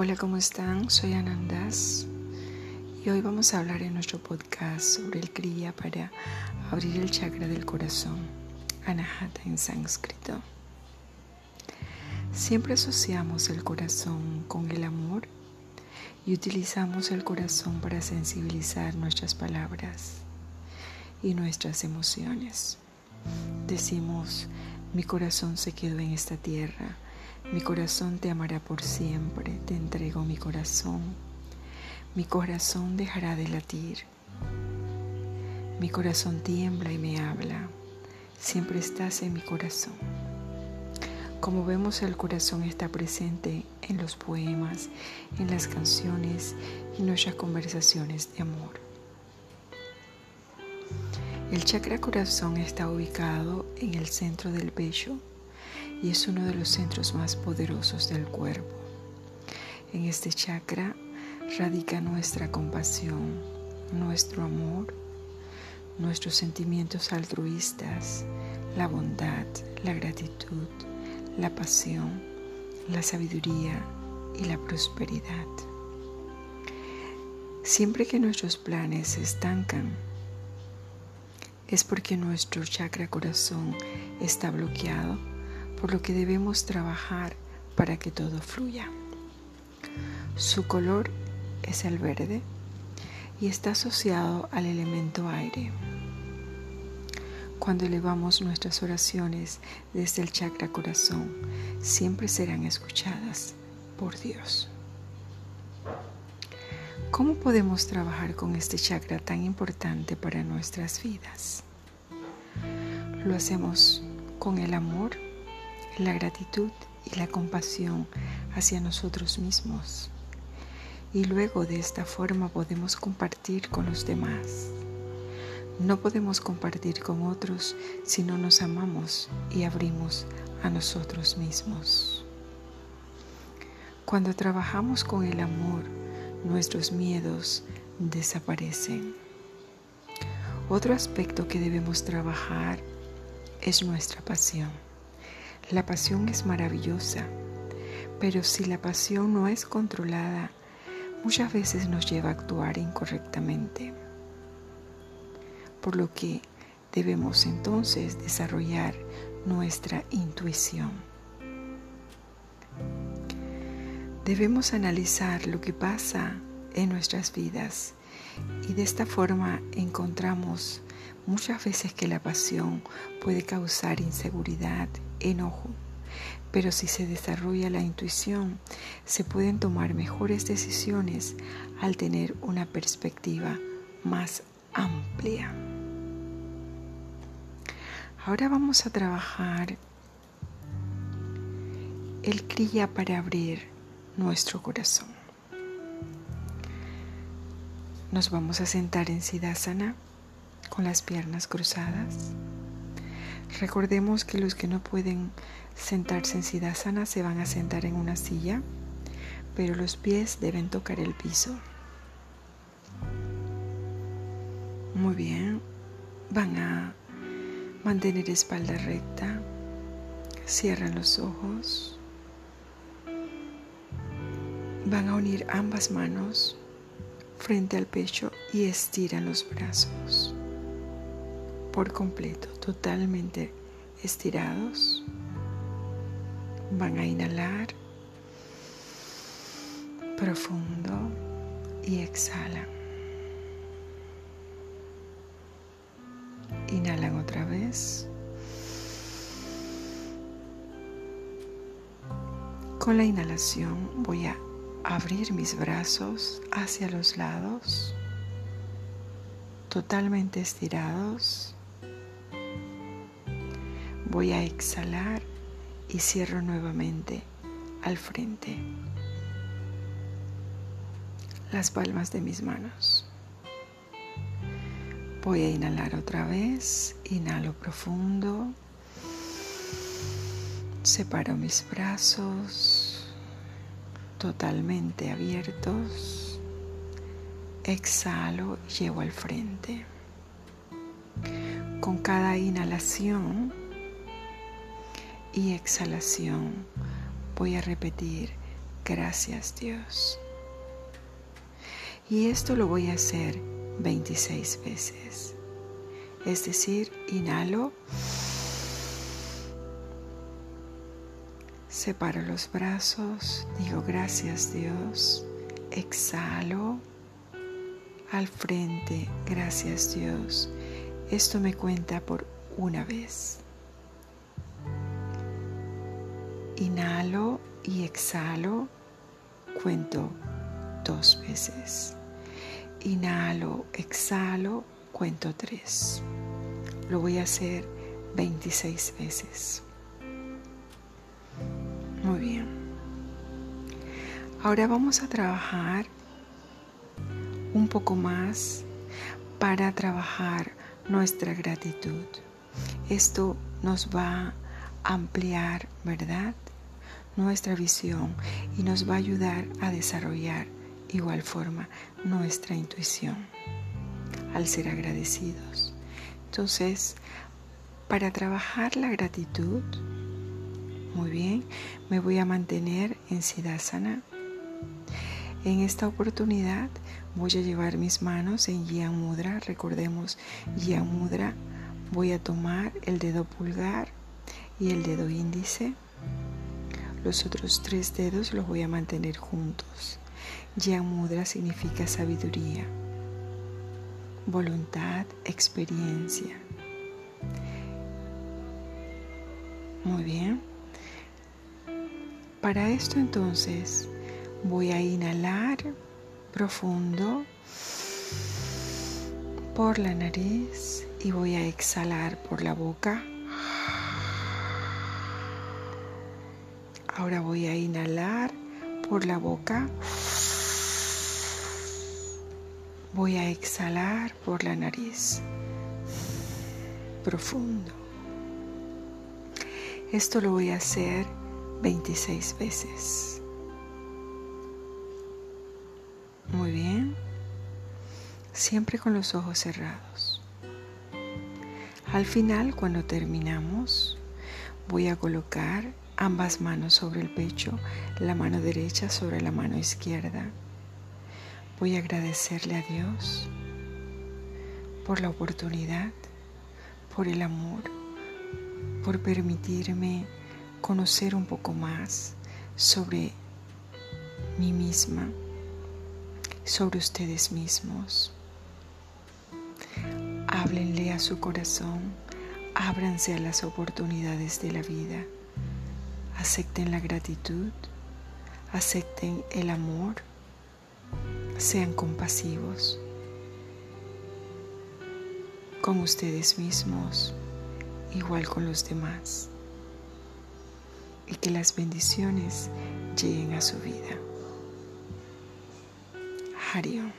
Hola, ¿cómo están? Soy Anandas y hoy vamos a hablar en nuestro podcast sobre el Kriya para abrir el chakra del corazón, Anahata en sánscrito. Siempre asociamos el corazón con el amor y utilizamos el corazón para sensibilizar nuestras palabras y nuestras emociones. Decimos, mi corazón se quedó en esta tierra mi corazón te amará por siempre, te entrego mi corazón. Mi corazón dejará de latir. Mi corazón tiembla y me habla. Siempre estás en mi corazón. Como vemos, el corazón está presente en los poemas, en las canciones y nuestras conversaciones de amor. El chakra corazón está ubicado en el centro del pecho y es uno de los centros más poderosos del cuerpo. En este chakra radica nuestra compasión, nuestro amor, nuestros sentimientos altruistas, la bondad, la gratitud, la pasión, la sabiduría y la prosperidad. Siempre que nuestros planes se estancan, es porque nuestro chakra corazón está bloqueado por lo que debemos trabajar para que todo fluya. Su color es el verde y está asociado al elemento aire. Cuando elevamos nuestras oraciones desde el chakra corazón, siempre serán escuchadas por Dios. ¿Cómo podemos trabajar con este chakra tan importante para nuestras vidas? Lo hacemos con el amor la gratitud y la compasión hacia nosotros mismos. Y luego de esta forma podemos compartir con los demás. No podemos compartir con otros si no nos amamos y abrimos a nosotros mismos. Cuando trabajamos con el amor, nuestros miedos desaparecen. Otro aspecto que debemos trabajar es nuestra pasión. La pasión es maravillosa, pero si la pasión no es controlada, muchas veces nos lleva a actuar incorrectamente. Por lo que debemos entonces desarrollar nuestra intuición. Debemos analizar lo que pasa en nuestras vidas y de esta forma encontramos muchas veces que la pasión puede causar inseguridad, enojo, pero si se desarrolla la intuición, se pueden tomar mejores decisiones al tener una perspectiva más amplia. Ahora vamos a trabajar el cría para abrir nuestro corazón. Nos vamos a sentar en Siddhasana con las piernas cruzadas. Recordemos que los que no pueden sentarse en Siddhasana se van a sentar en una silla, pero los pies deben tocar el piso. Muy bien, van a mantener espalda recta, cierran los ojos, van a unir ambas manos frente al pecho y estiran los brazos completo, totalmente estirados. Van a inhalar profundo y exhalan. Inhalan otra vez. Con la inhalación voy a abrir mis brazos hacia los lados, totalmente estirados. Voy a exhalar y cierro nuevamente al frente las palmas de mis manos. Voy a inhalar otra vez, inhalo profundo, separo mis brazos totalmente abiertos. Exhalo llevo al frente. Con cada inhalación y exhalación voy a repetir Gracias Dios. Y esto lo voy a hacer 26 veces. Es decir, inhalo, separo los brazos, digo gracias Dios, exhalo al frente, gracias Dios. Esto me cuenta por una vez. Inhalo y exhalo, cuento dos veces. Inhalo, exhalo, cuento tres. Lo voy a hacer 26 veces. Muy bien. Ahora vamos a trabajar un poco más para trabajar nuestra gratitud. Esto nos va a ampliar, ¿verdad? Nuestra visión y nos va a ayudar a desarrollar igual forma nuestra intuición al ser agradecidos. Entonces, para trabajar la gratitud, muy bien, me voy a mantener en Siddhasana. En esta oportunidad voy a llevar mis manos en Yan Mudra. Recordemos, Yan Mudra. Voy a tomar el dedo pulgar y el dedo índice. Los otros tres dedos los voy a mantener juntos. Yan Mudra significa sabiduría, voluntad, experiencia. Muy bien. Para esto entonces voy a inhalar profundo por la nariz y voy a exhalar por la boca. Ahora voy a inhalar por la boca. Voy a exhalar por la nariz. Profundo. Esto lo voy a hacer 26 veces. Muy bien. Siempre con los ojos cerrados. Al final, cuando terminamos, voy a colocar ambas manos sobre el pecho, la mano derecha sobre la mano izquierda. Voy a agradecerle a Dios por la oportunidad, por el amor, por permitirme conocer un poco más sobre mí misma, sobre ustedes mismos. Háblenle a su corazón, ábranse a las oportunidades de la vida, acepten la gratitud, acepten el amor, sean compasivos con ustedes mismos, igual con los demás, y que las bendiciones lleguen a su vida. Hariom.